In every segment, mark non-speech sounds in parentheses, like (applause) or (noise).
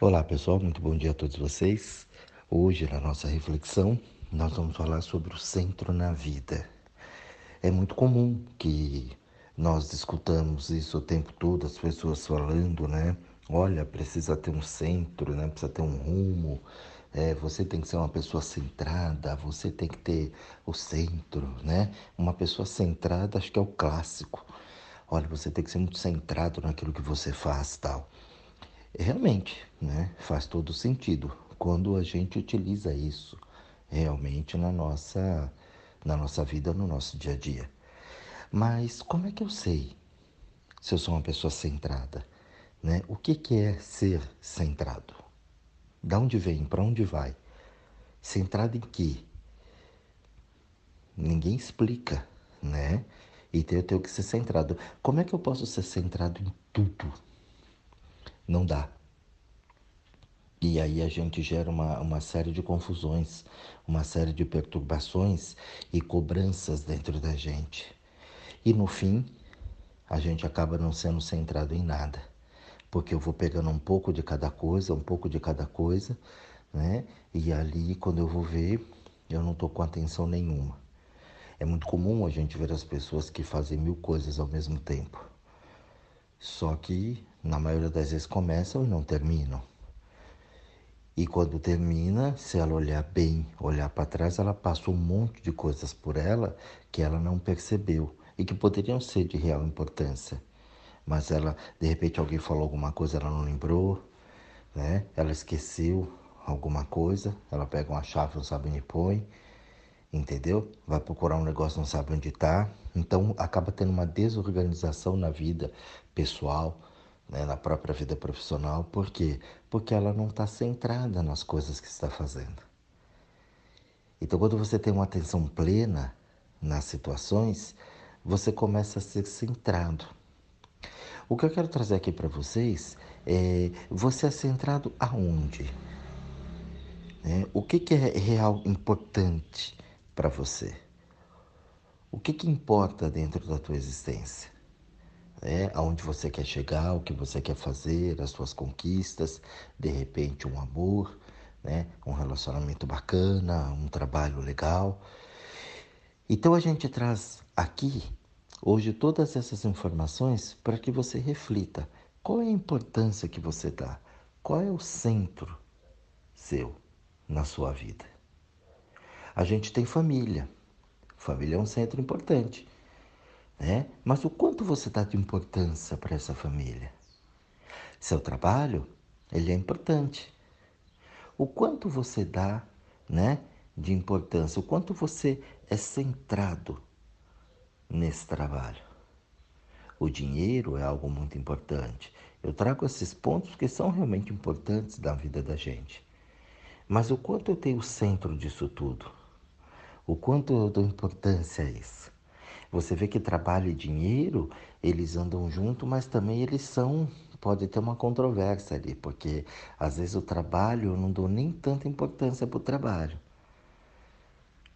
Olá pessoal, muito bom dia a todos vocês. Hoje, na nossa reflexão, nós vamos falar sobre o centro na vida. É muito comum que nós escutamos isso o tempo todo, as pessoas falando, né? Olha, precisa ter um centro, né? Precisa ter um rumo. É, você tem que ser uma pessoa centrada, você tem que ter o centro, né? Uma pessoa centrada, acho que é o clássico. Olha, você tem que ser muito centrado naquilo que você faz, tal. Realmente, né? Faz todo sentido quando a gente utiliza isso realmente na nossa, na nossa vida, no nosso dia a dia. Mas como é que eu sei se eu sou uma pessoa centrada? Né? O que, que é ser centrado? Da onde vem? Para onde vai? Centrado em quê? Ninguém explica, né? E eu tenho que ser centrado. Como é que eu posso ser centrado em tudo? Não dá. E aí a gente gera uma, uma série de confusões, uma série de perturbações e cobranças dentro da gente. E no fim, a gente acaba não sendo centrado em nada. Porque eu vou pegando um pouco de cada coisa, um pouco de cada coisa, né? E ali, quando eu vou ver, eu não estou com atenção nenhuma. É muito comum a gente ver as pessoas que fazem mil coisas ao mesmo tempo. Só que na maioria das vezes começam e não terminam. E quando termina, se ela olhar bem, olhar para trás, ela passa um monte de coisas por ela que ela não percebeu e que poderiam ser de real importância. Mas ela, de repente, alguém falou alguma coisa, ela não lembrou, né? Ela esqueceu alguma coisa, ela pega uma chave, não sabe onde põe, entendeu? Vai procurar um negócio, não sabe onde está. Então, acaba tendo uma desorganização na vida pessoal, né, na própria vida profissional. Por quê? Porque ela não está centrada nas coisas que está fazendo. Então, quando você tem uma atenção plena nas situações, você começa a ser centrado. O que eu quero trazer aqui para vocês é você é centrado aonde? É, o que, que é real importante para você? O que, que importa dentro da tua existência? Né? aonde você quer chegar, o que você quer fazer, as suas conquistas, de repente um amor, né? um relacionamento bacana, um trabalho legal. Então a gente traz aqui hoje todas essas informações para que você reflita qual é a importância que você dá, qual é o centro seu na sua vida. A gente tem família. Família é um centro importante né? Mas o quanto você dá de importância para essa família? Seu trabalho, ele é importante. O quanto você dá, né, de importância, o quanto você é centrado nesse trabalho. O dinheiro é algo muito importante. Eu trago esses pontos que são realmente importantes da vida da gente. Mas o quanto eu tenho o centro disso tudo? O quanto eu dou importância a isso? Você vê que trabalho e dinheiro, eles andam junto, mas também eles são pode ter uma controvérsia ali, porque às vezes o trabalho eu não dou nem tanta importância para o trabalho.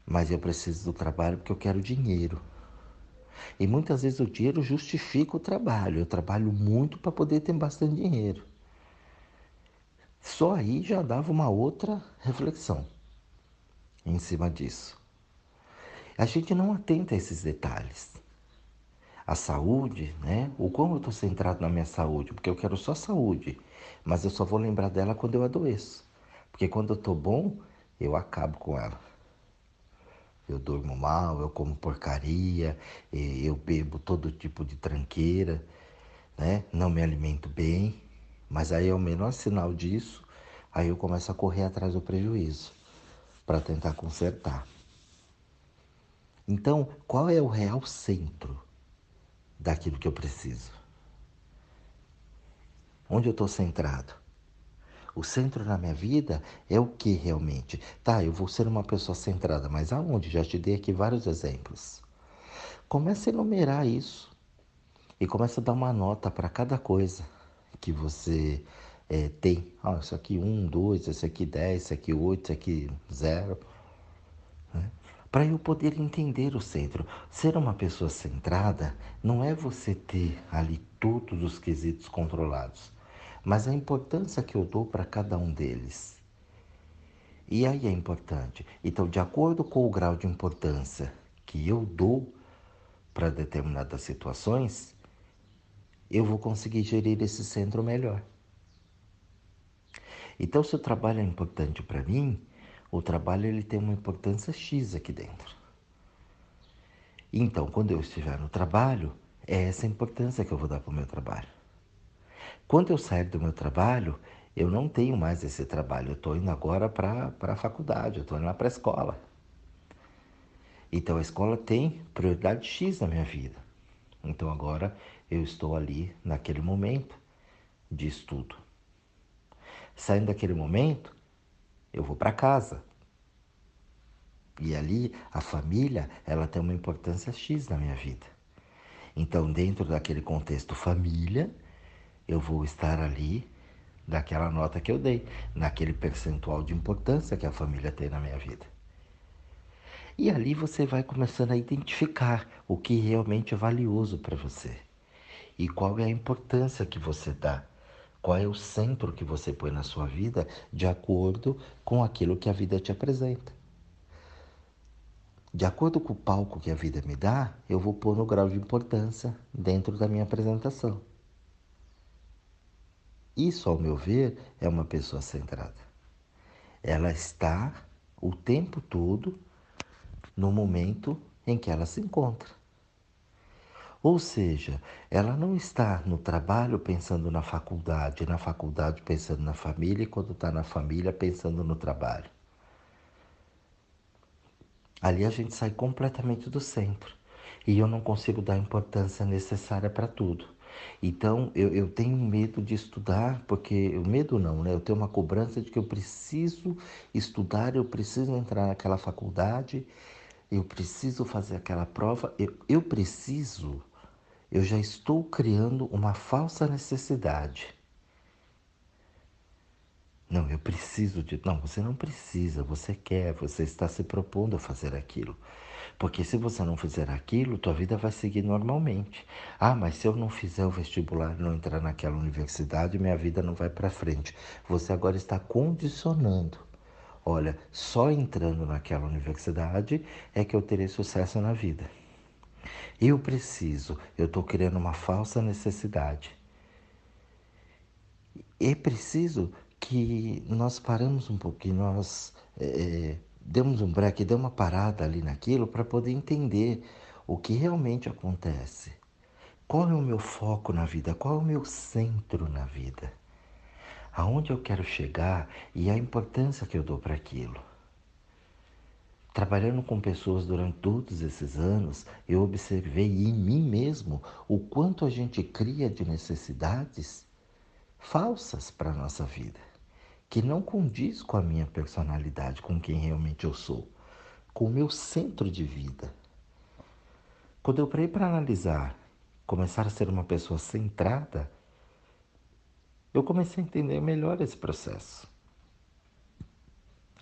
Mas eu preciso do trabalho porque eu quero dinheiro. E muitas vezes o dinheiro justifica o trabalho. Eu trabalho muito para poder ter bastante dinheiro. Só aí já dava uma outra reflexão em cima disso. A gente não atenta a esses detalhes. A saúde, né? O como eu estou centrado na minha saúde, porque eu quero só saúde, mas eu só vou lembrar dela quando eu adoeço. Porque quando eu estou bom, eu acabo com ela. Eu durmo mal, eu como porcaria, eu bebo todo tipo de tranqueira, né? Não me alimento bem, mas aí é o menor sinal disso, aí eu começo a correr atrás do prejuízo para tentar consertar. Então, qual é o real centro daquilo que eu preciso? Onde eu estou centrado? O centro na minha vida é o que realmente? Tá, eu vou ser uma pessoa centrada, mas aonde? Já te dei aqui vários exemplos. Comece a enumerar isso e comece a dar uma nota para cada coisa que você é, tem. Ah, isso aqui um, dois, esse aqui dez, esse aqui oito, esse aqui zero. Né? Para eu poder entender o centro. Ser uma pessoa centrada não é você ter ali todos os quesitos controlados, mas a importância que eu dou para cada um deles. E aí é importante. Então, de acordo com o grau de importância que eu dou para determinadas situações, eu vou conseguir gerir esse centro melhor. Então, se o trabalho é importante para mim, o trabalho ele tem uma importância X aqui dentro. Então, quando eu estiver no trabalho, é essa importância que eu vou dar para o meu trabalho. Quando eu sair do meu trabalho, eu não tenho mais esse trabalho. Eu estou indo agora para a faculdade, eu estou indo lá para a escola. Então a escola tem prioridade X na minha vida. Então agora eu estou ali naquele momento de estudo. Saindo daquele momento, eu vou para casa. E ali a família, ela tem uma importância X na minha vida. Então, dentro daquele contexto família, eu vou estar ali daquela nota que eu dei, naquele percentual de importância que a família tem na minha vida. E ali você vai começando a identificar o que realmente é valioso para você e qual é a importância que você dá, qual é o centro que você põe na sua vida de acordo com aquilo que a vida te apresenta. De acordo com o palco que a vida me dá, eu vou pôr no grau de importância dentro da minha apresentação. Isso, ao meu ver, é uma pessoa centrada. Ela está o tempo todo no momento em que ela se encontra. Ou seja, ela não está no trabalho pensando na faculdade, na faculdade pensando na família, e quando está na família pensando no trabalho. Ali a gente sai completamente do centro e eu não consigo dar a importância necessária para tudo. Então eu, eu tenho medo de estudar, porque medo não, né? Eu tenho uma cobrança de que eu preciso estudar, eu preciso entrar naquela faculdade, eu preciso fazer aquela prova, eu, eu preciso, eu já estou criando uma falsa necessidade. Não, eu preciso de. Não, você não precisa, você quer, você está se propondo a fazer aquilo. Porque se você não fizer aquilo, tua vida vai seguir normalmente. Ah, mas se eu não fizer o vestibular, não entrar naquela universidade, minha vida não vai para frente. Você agora está condicionando. Olha, só entrando naquela universidade é que eu terei sucesso na vida. Eu preciso, eu estou criando uma falsa necessidade. É preciso que nós paramos um pouquinho, nós é, demos um break, demos uma parada ali naquilo para poder entender o que realmente acontece. Qual é o meu foco na vida? Qual é o meu centro na vida? Aonde eu quero chegar e a importância que eu dou para aquilo. Trabalhando com pessoas durante todos esses anos, eu observei em mim mesmo o quanto a gente cria de necessidades falsas para a nossa vida que não condiz com a minha personalidade, com quem realmente eu sou, com o meu centro de vida. Quando eu parei para analisar, começar a ser uma pessoa centrada, eu comecei a entender melhor esse processo.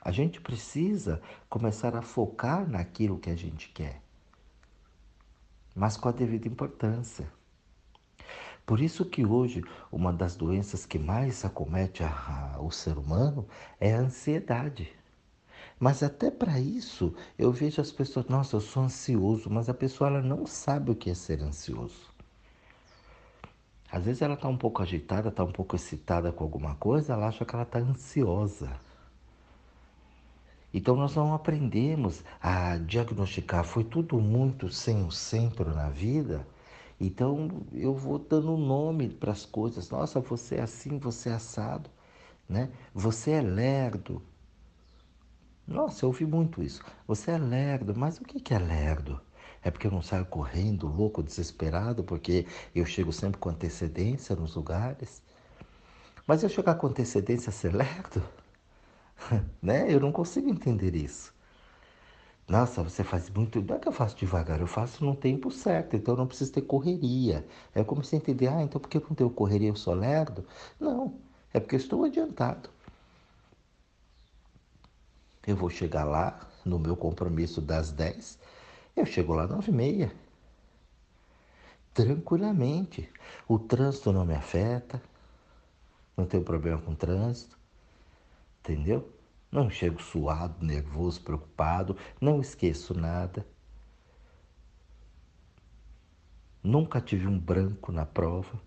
A gente precisa começar a focar naquilo que a gente quer, mas com a devida importância. Por isso que hoje uma das doenças que mais acomete a, a, o ser humano é a ansiedade. Mas até para isso eu vejo as pessoas, nossa, eu sou ansioso, mas a pessoa ela não sabe o que é ser ansioso. Às vezes ela está um pouco agitada, está um pouco excitada com alguma coisa, ela acha que ela está ansiosa. Então nós não aprendemos a diagnosticar, foi tudo muito sem o centro na vida então eu vou dando nome para as coisas. Nossa, você é assim, você é assado, né? Você é lerdo. Nossa, eu ouvi muito isso. Você é lerdo, mas o que é lerdo? É porque eu não saio correndo, louco, desesperado, porque eu chego sempre com antecedência nos lugares. Mas eu chegar com antecedência ser lerdo? (laughs) né? Eu não consigo entender isso. Nossa, você faz muito. Não é que eu faço devagar, eu faço no tempo certo, então eu não preciso ter correria. Aí eu comecei a entender, ah, então por que eu não tenho correria, eu sou lerdo? Não, é porque eu estou adiantado. Eu vou chegar lá no meu compromisso das 10, eu chego lá às 9 e meia. Tranquilamente. O trânsito não me afeta, não tenho problema com trânsito, entendeu? Não chego suado, nervoso, preocupado, não esqueço nada. Nunca tive um branco na prova.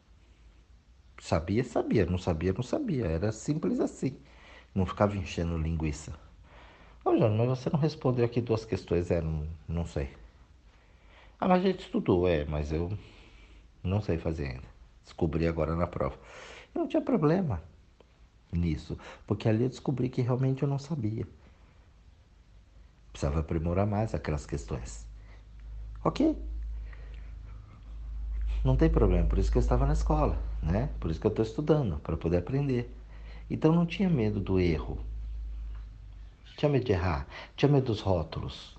Sabia, sabia, não sabia, não sabia. Era simples assim. Não ficava enchendo linguiça. Ô, João, mas você não respondeu aqui duas questões. É, não, não sei. Ah, mas a gente estudou, é, mas eu não sei fazer ainda. Descobri agora na prova. Não tinha problema nisso, porque ali eu descobri que realmente eu não sabia. Precisava aprimorar mais aquelas questões. Ok. Não tem problema, por isso que eu estava na escola, né? Por isso que eu estou estudando, para poder aprender. Então não tinha medo do erro. Tinha medo de errar, tinha medo dos rótulos.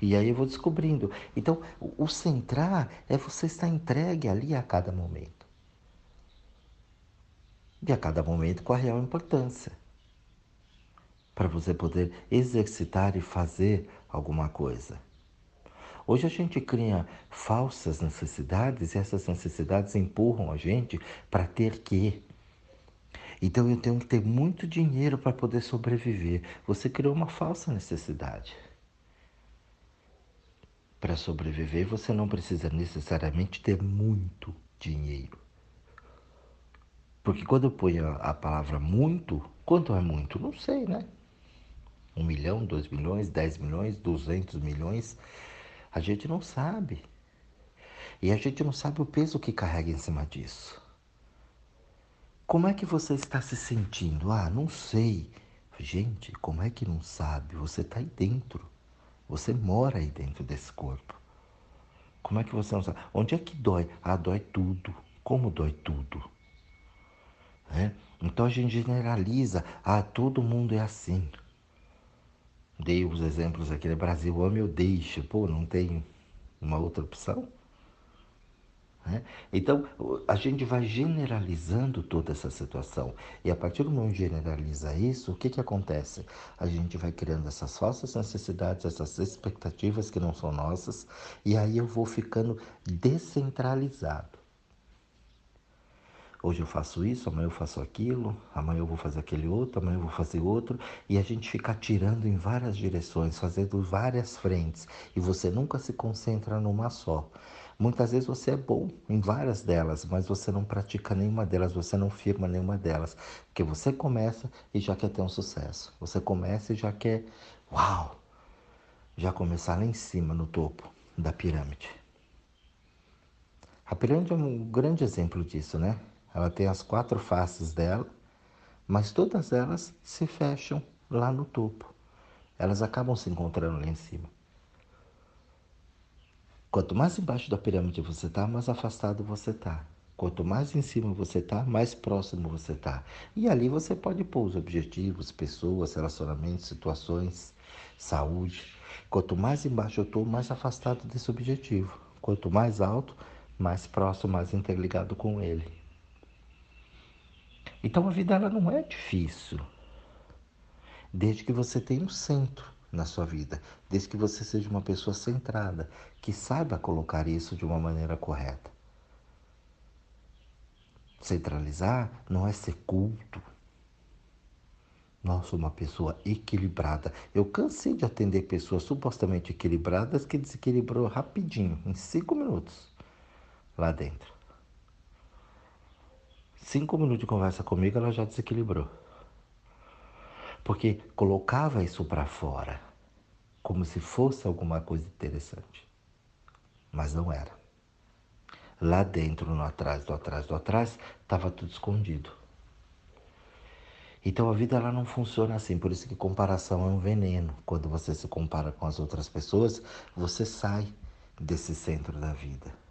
E aí eu vou descobrindo. Então, o centrar é você estar entregue ali a cada momento. E a cada momento com a real importância. Para você poder exercitar e fazer alguma coisa. Hoje a gente cria falsas necessidades e essas necessidades empurram a gente para ter que. Então eu tenho que ter muito dinheiro para poder sobreviver. Você criou uma falsa necessidade. Para sobreviver, você não precisa necessariamente ter muito dinheiro. Porque quando eu ponho a palavra muito, quanto é muito? Não sei, né? Um milhão, dois milhões, dez milhões, duzentos milhões, a gente não sabe. E a gente não sabe o peso que carrega em cima disso. Como é que você está se sentindo? Ah, não sei. Gente, como é que não sabe? Você está aí dentro. Você mora aí dentro desse corpo. Como é que você não sabe? Onde é que dói? Ah, dói tudo. Como dói tudo? É? Então a gente generaliza. Ah, todo mundo é assim. Dei os exemplos aqui no Brasil. Ame ou deixa. Pô, não tem uma outra opção? Né? Então, a gente vai generalizando toda essa situação. E a partir do momento que generaliza isso, o que, que acontece? A gente vai criando essas falsas necessidades, essas expectativas que não são nossas, e aí eu vou ficando descentralizado. Hoje eu faço isso, amanhã eu faço aquilo, amanhã eu vou fazer aquele outro, amanhã eu vou fazer outro, e a gente fica atirando em várias direções, fazendo várias frentes, e você nunca se concentra numa só. Muitas vezes você é bom em várias delas, mas você não pratica nenhuma delas, você não firma nenhuma delas. Porque você começa e já quer ter um sucesso. Você começa e já quer, uau, já começar lá em cima, no topo da pirâmide. A pirâmide é um grande exemplo disso, né? Ela tem as quatro faces dela, mas todas elas se fecham lá no topo. Elas acabam se encontrando lá em cima. Quanto mais embaixo da pirâmide você está, mais afastado você está. Quanto mais em cima você está, mais próximo você está. E ali você pode pôr os objetivos, pessoas, relacionamentos, situações, saúde. Quanto mais embaixo eu estou, mais afastado desse objetivo. Quanto mais alto, mais próximo, mais interligado com ele. Então a vida ela não é difícil, desde que você tenha um centro na sua vida, desde que você seja uma pessoa centrada, que saiba colocar isso de uma maneira correta. Centralizar não é ser culto. Nossa, uma pessoa equilibrada. Eu cansei de atender pessoas supostamente equilibradas que desequilibrou rapidinho, em cinco minutos, lá dentro. Cinco minutos de conversa comigo, ela já desequilibrou. Porque colocava isso para fora como se fosse alguma coisa interessante. Mas não era. Lá dentro, no atrás, do atrás, do atrás, estava tudo escondido. Então a vida ela não funciona assim, por isso que comparação é um veneno. Quando você se compara com as outras pessoas, você sai desse centro da vida.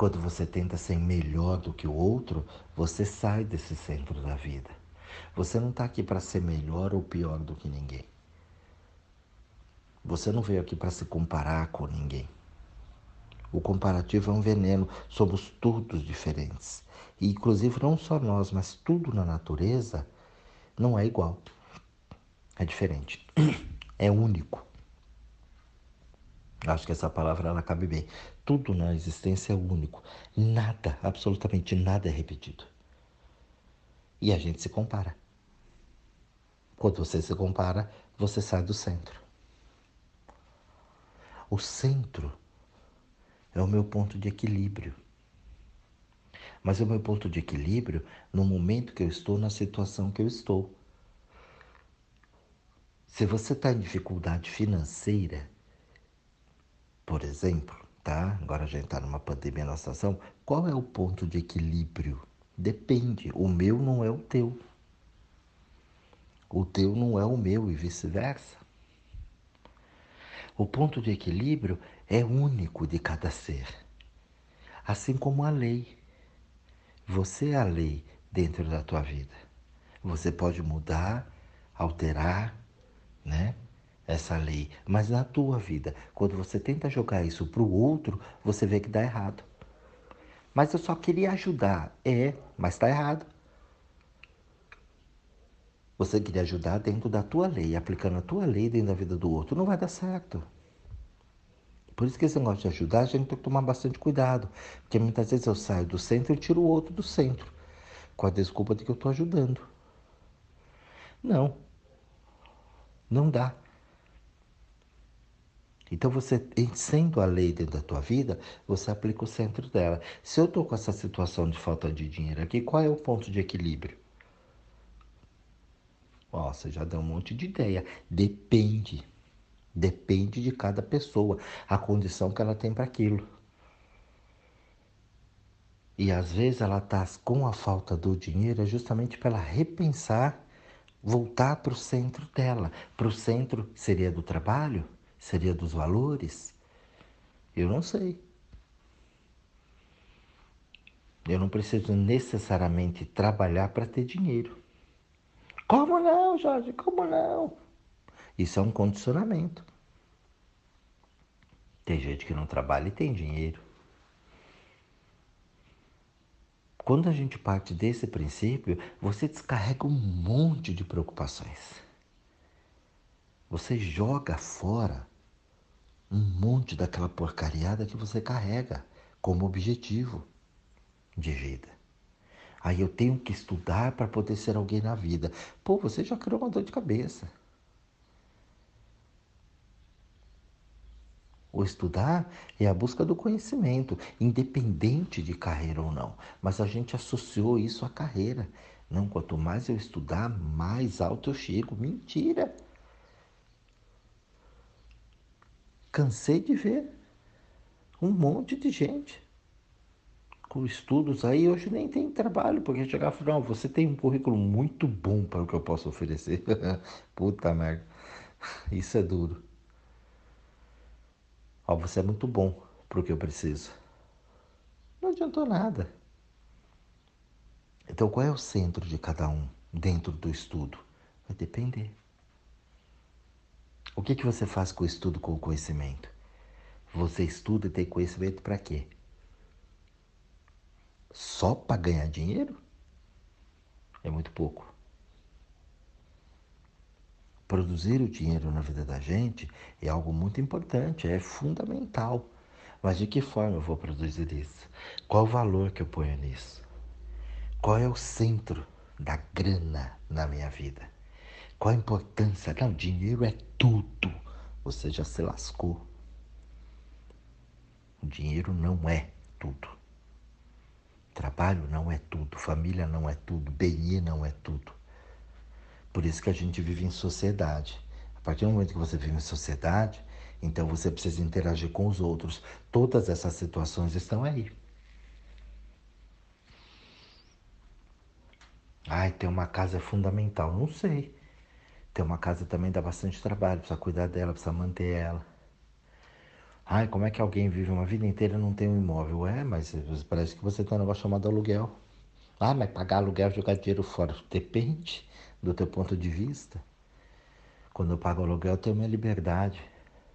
Quando você tenta ser melhor do que o outro, você sai desse centro da vida. Você não está aqui para ser melhor ou pior do que ninguém. Você não veio aqui para se comparar com ninguém. O comparativo é um veneno, somos todos diferentes. E, inclusive, não só nós, mas tudo na natureza não é igual. É diferente. (clears throat) É único. Acho que essa palavra ela cabe bem. Tudo na existência é único. Nada, absolutamente nada é repetido. E a gente se compara. Quando você se compara, você sai do centro. O centro é o meu ponto de equilíbrio. Mas é o meu ponto de equilíbrio no momento que eu estou, na situação que eu estou. Se você está em dificuldade financeira, por exemplo, tá? Agora a gente está numa pandemia na situação, qual é o ponto de equilíbrio? Depende. O meu não é o teu. O teu não é o meu e vice-versa. O ponto de equilíbrio é único de cada ser. Assim como a lei. Você é a lei dentro da tua vida. Você pode mudar, alterar, né? Essa lei, mas na tua vida, quando você tenta jogar isso para o outro, você vê que dá errado. Mas eu só queria ajudar. É, mas está errado. Você queria ajudar dentro da tua lei, aplicando a tua lei dentro da vida do outro. Não vai dar certo. Por isso que esse negócio de ajudar, a gente tem que tomar bastante cuidado. Porque muitas vezes eu saio do centro e tiro o outro do centro. Com a desculpa de que eu estou ajudando. Não. Não dá. Então você, sendo a lei dentro da tua vida, você aplica o centro dela. Se eu estou com essa situação de falta de dinheiro aqui, qual é o ponto de equilíbrio? Ó, você já deu um monte de ideia. Depende. Depende de cada pessoa, a condição que ela tem para aquilo. E às vezes ela está com a falta do dinheiro é justamente para ela repensar, voltar para o centro dela. Para o centro seria do trabalho? Seria dos valores? Eu não sei. Eu não preciso necessariamente trabalhar para ter dinheiro. Como não, Jorge? Como não? Isso é um condicionamento. Tem gente que não trabalha e tem dinheiro. Quando a gente parte desse princípio, você descarrega um monte de preocupações. Você joga fora um monte daquela porcariada que você carrega como objetivo de vida. Aí eu tenho que estudar para poder ser alguém na vida. Pô, você já criou uma dor de cabeça. O estudar é a busca do conhecimento, independente de carreira ou não. Mas a gente associou isso à carreira. Não, quanto mais eu estudar, mais alto eu chego. Mentira! Cansei de ver um monte de gente com estudos aí, hoje nem tem trabalho, porque chegar e falar, não, você tem um currículo muito bom para o que eu posso oferecer. (laughs) Puta merda. Isso é duro. Ó, você é muito bom para o que eu preciso. Não adiantou nada. Então, qual é o centro de cada um dentro do estudo? Vai depender. O que, que você faz com o estudo, com o conhecimento? Você estuda e tem conhecimento para quê? Só para ganhar dinheiro? É muito pouco. Produzir o dinheiro na vida da gente é algo muito importante, é fundamental. Mas de que forma eu vou produzir isso? Qual o valor que eu ponho nisso? Qual é o centro da grana na minha vida? Qual a importância? Não, dinheiro é tudo. Você já se lascou. O dinheiro não é tudo. Trabalho não é tudo, família não é tudo, bem não é tudo. Por isso que a gente vive em sociedade. A partir do momento que você vive em sociedade, então você precisa interagir com os outros. Todas essas situações estão aí. Ai, ter uma casa é fundamental. Não sei. Ter uma casa também dá bastante trabalho, precisa cuidar dela, precisa manter ela. Ai, como é que alguém vive uma vida inteira e não tem um imóvel? É, mas parece que você tem um negócio chamado aluguel. Ah, mas pagar aluguel jogar dinheiro fora. Depende do teu ponto de vista. Quando eu pago aluguel, eu tenho minha liberdade.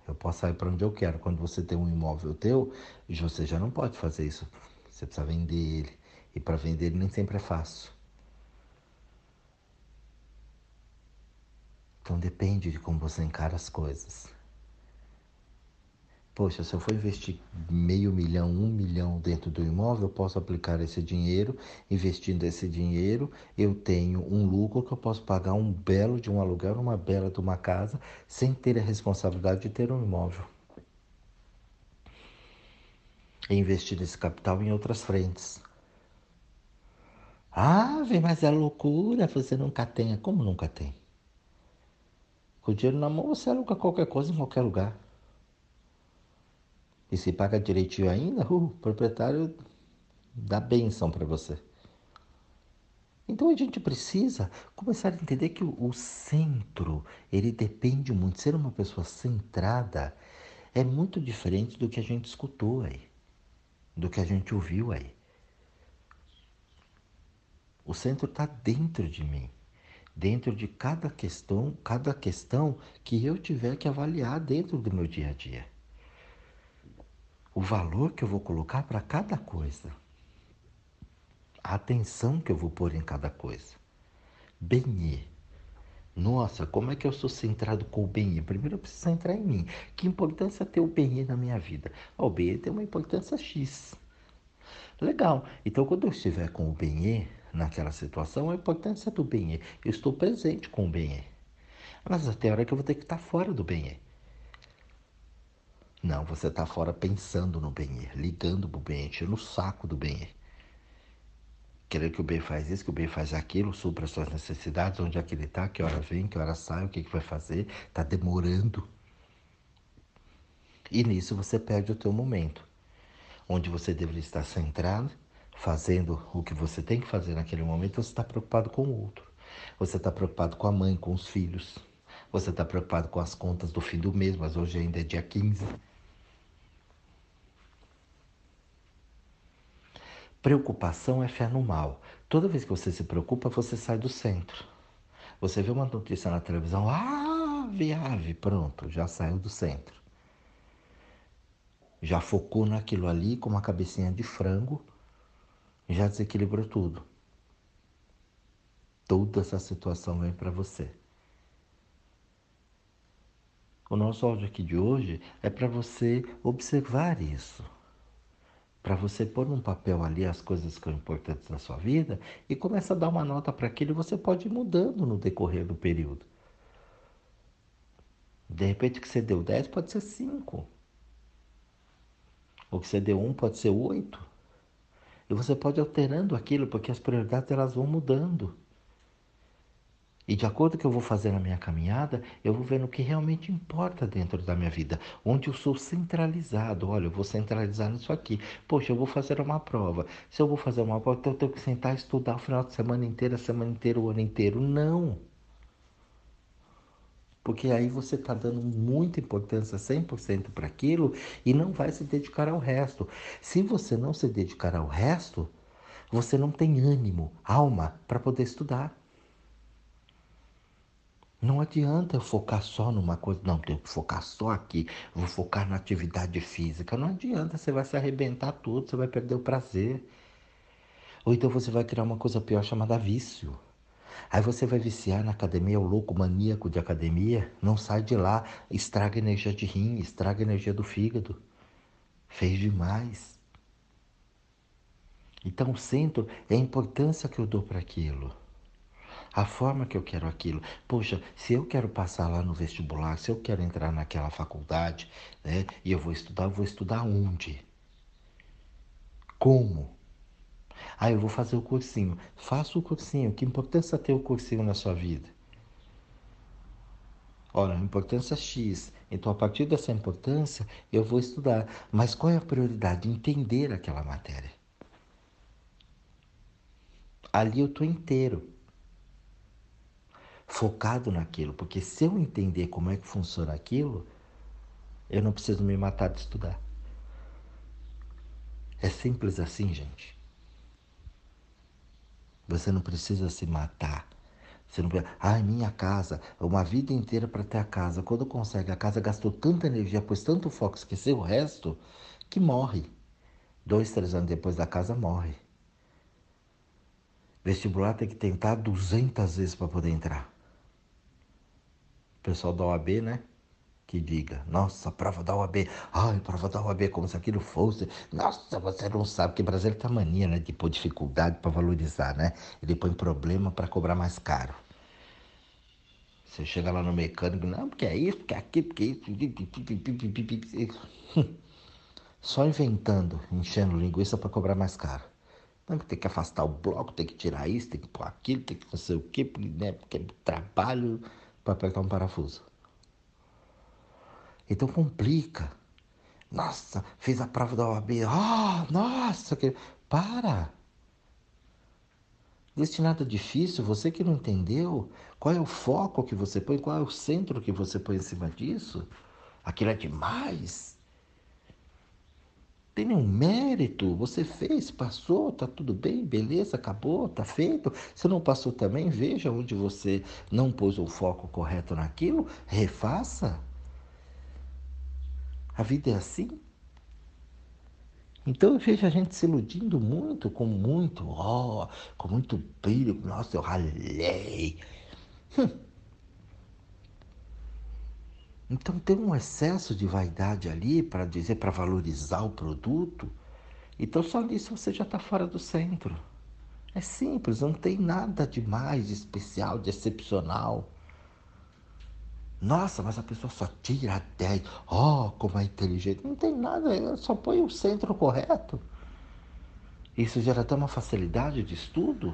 Eu posso sair para onde eu quero. Quando você tem um imóvel teu, você já não pode fazer isso. Você precisa vender ele. E para vender ele nem sempre é fácil. Então depende de como você encara as coisas. Poxa, se eu for investir meio milhão, um milhão dentro do imóvel, eu posso aplicar esse dinheiro. Investindo esse dinheiro, eu tenho um lucro que eu posso pagar um belo de um aluguel, uma bela de uma casa, sem ter a responsabilidade de ter um imóvel. E investir esse capital em outras frentes. Ah, mas é loucura, você nunca tem. Como nunca tem? Com o dinheiro na mão, você aluga qualquer coisa em qualquer lugar. E se paga direitinho ainda, uh, o proprietário dá benção para você. Então a gente precisa começar a entender que o, centro, ele depende muito. Ser uma pessoa centrada é muito diferente do que a gente escutou aí, do que a gente ouviu aí. O centro está dentro de mim, dentro de cada questão, cada questão que eu tiver que avaliar dentro do meu dia a dia o valor que eu vou colocar para cada coisa, a atenção que eu vou pôr em cada coisa. Benê. Nossa, como é que eu sou centrado com o Benê? Primeiro eu preciso centrar em mim. Que importância tem o Benê na minha vida? o Benê tem uma importância X. Legal. Então, quando eu estiver com o Benê naquela situação, a importância do Benê. Eu estou presente com o Benê. Mas até a hora que eu vou ter que estar fora do Benê. Não, você está fora pensando no bem, ligando para o bem, enchendo o saco do bem. Querendo que o bem faz isso, que o bem faz aquilo, supra suas necessidades, onde é que ele está, que hora vem, que hora sai, o que, que vai fazer, está demorando. E nisso você perde o teu momento, onde você deveria estar centrado, fazendo o que você tem que fazer naquele momento, você está preocupado com o outro. Você está preocupado com a mãe, com os filhos. Você está preocupado com as contas do fim do mês, mas hoje ainda é dia 15. Preocupação é fé no mal. Toda vez que você se preocupa, você sai do centro. Você vê uma notícia na televisão, ah, viave, pronto, já saiu do centro. Já focou naquilo ali com uma cabecinha de frango, já desequilibrou tudo. Toda essa situação vem para você. O nosso áudio aqui de hoje é para você observar isso para você pôr num papel ali as coisas que são importantes na sua vida e começa a dar uma nota para aquilo e você pode ir mudando no decorrer do período. De repente que você deu 10 pode ser 5. O que você deu 1 pode ser 8. E você pode alterando aquilo porque as prioridades elas vão mudando. E de acordo com o que eu vou fazer na minha caminhada, eu vou vendo o que realmente importa dentro da minha vida, onde eu sou centralizado. Olha, eu vou centralizar nisso aqui. Poxa, eu vou fazer uma prova. Se eu vou fazer uma prova, então eu tenho que sentar e estudar o final de semana inteiro, a semana inteira, o ano inteiro. Não. Porque aí você está dando muita importância 100% para aquilo e não vai se dedicar ao resto. Se você não se dedicar ao resto, você não tem ânimo, alma para poder estudar. Não adianta eu focar só numa coisa, não, tenho que focar só aqui, vou focar na atividade física. Não adianta, você vai se arrebentar tudo, você vai perder o prazer. Ou então você vai criar uma coisa pior chamada vício. Aí você vai viciar na academia, o louco maníaco de academia, não sai de lá, estraga energia de rim, estraga energia do fígado. Fez demais. Então o centro é a importância que eu dou para aquilo a forma que eu quero aquilo. Poxa, se eu quero passar lá no vestibular, se eu quero entrar naquela faculdade, né, e eu vou estudar, eu vou estudar onde? Como? Ah, eu vou fazer o cursinho. Faça o cursinho. Que importância tem o cursinho na sua vida? Olha, importância X. Então, a partir dessa importância, eu vou estudar. Mas qual é a prioridade? Entender aquela matéria. Ali eu estou inteiro focado naquilo, porque se eu entender como é que funciona aquilo, eu não preciso me matar de estudar. É simples assim, gente. Você não precisa se matar. Você não precisa, ai, ah, minha casa, uma vida inteira para ter a casa. Quando consegue a casa, gastou tanta energia, pôs tanto foco, esqueceu o resto, que morre. Dois, três anos depois da casa, morre. Vestibular tem que tentar 200 vezes para poder entrar pessoal da OAB, né? Que diga, nossa, prova da OAB, ai, prova da OAB, como se aquilo fosse, nossa, você não sabe, que o Brasil tem a mania, né, de pôr dificuldade para valorizar, né? Ele põe problema para cobrar mais caro. Você chega lá no mecânico, não, porque é isso, porque é aquilo, porque é isso. Só inventando, enchendo linguiça para cobrar mais caro. Não, tem que afastar o bloco, tem que tirar isso, tem que pôr aquilo, tem que sei o quê, né? porque é trabalho para apertar um parafuso. Então complica. Nossa, fez a prova da OAB. Ah, oh, nossa, que... para. Destinado difícil, você que não entendeu, qual é o foco que você põe, qual é o centro que você põe em cima disso? Aquilo é demais. Tem nenhum mérito, você fez, passou, tá tudo bem, beleza, acabou, tá feito. Se não passou também, veja onde você não pôs o foco correto naquilo, refaça. A vida é assim. Então eu vejo a gente se iludindo muito, com muito, ó, oh, com muito brilho. Nossa, eu ralei. Hum. Então tem um excesso de vaidade ali para dizer, para valorizar o produto. Então só nisso você já está fora do centro. É simples, não tem nada de mais, de especial, de excepcional. Nossa, mas a pessoa só tira 10. Oh, como é inteligente. Não tem nada, só põe o centro correto. Isso gera até uma facilidade de estudo.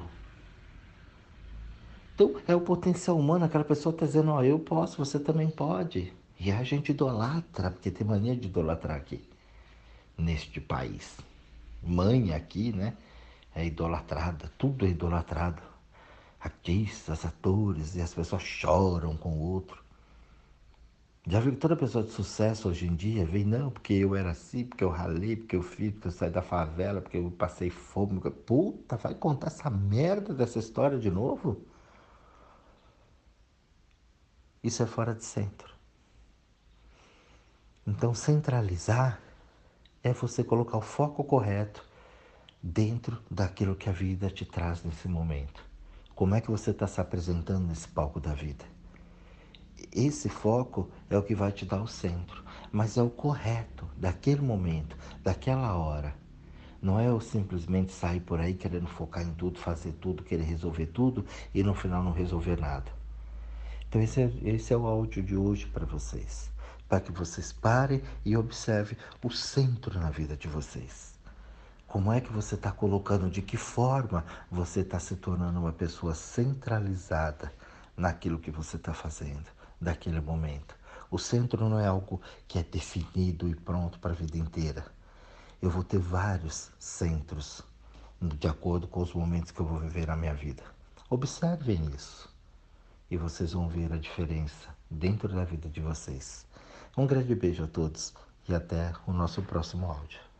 Então, é o potencial humano, aquela pessoa está dizendo, ó, oh, eu posso, você também pode. E a gente idolatra, porque tem mania de idolatrar aqui, neste país. Mãe aqui, né, é idolatrada, tudo é idolatrado. Artistas, atores, e as pessoas choram com o outro. Já viu que toda pessoa de sucesso hoje em dia vem, não, porque eu era assim, porque eu ralei, porque eu fiz, porque eu saí da favela, porque eu passei fome. Puta, vai contar essa merda dessa história de novo? Isso é fora de centro. Então, centralizar é você colocar o foco correto dentro daquilo que a vida te traz nesse momento. Como é que você está se apresentando nesse palco da vida? Esse foco é o que vai te dar o centro, mas é o correto daquele momento, daquela hora. Não é eu simplesmente sair por aí querendo focar em tudo, fazer tudo, querer resolver tudo e no final não resolver nada. Então esse é, esse é o áudio de hoje para vocês, para que vocês parem e observem o centro na vida de vocês. Como é que você está colocando, de que forma você está se tornando uma pessoa centralizada naquilo que você está fazendo daquele momento. O centro não é algo que é definido e pronto para a vida inteira. Eu vou ter vários centros de acordo com os momentos que eu vou viver na minha vida. Observem isso e vocês vão ver a diferença dentro da vida de vocês. Um grande beijo a todos e até o nosso próximo áudio.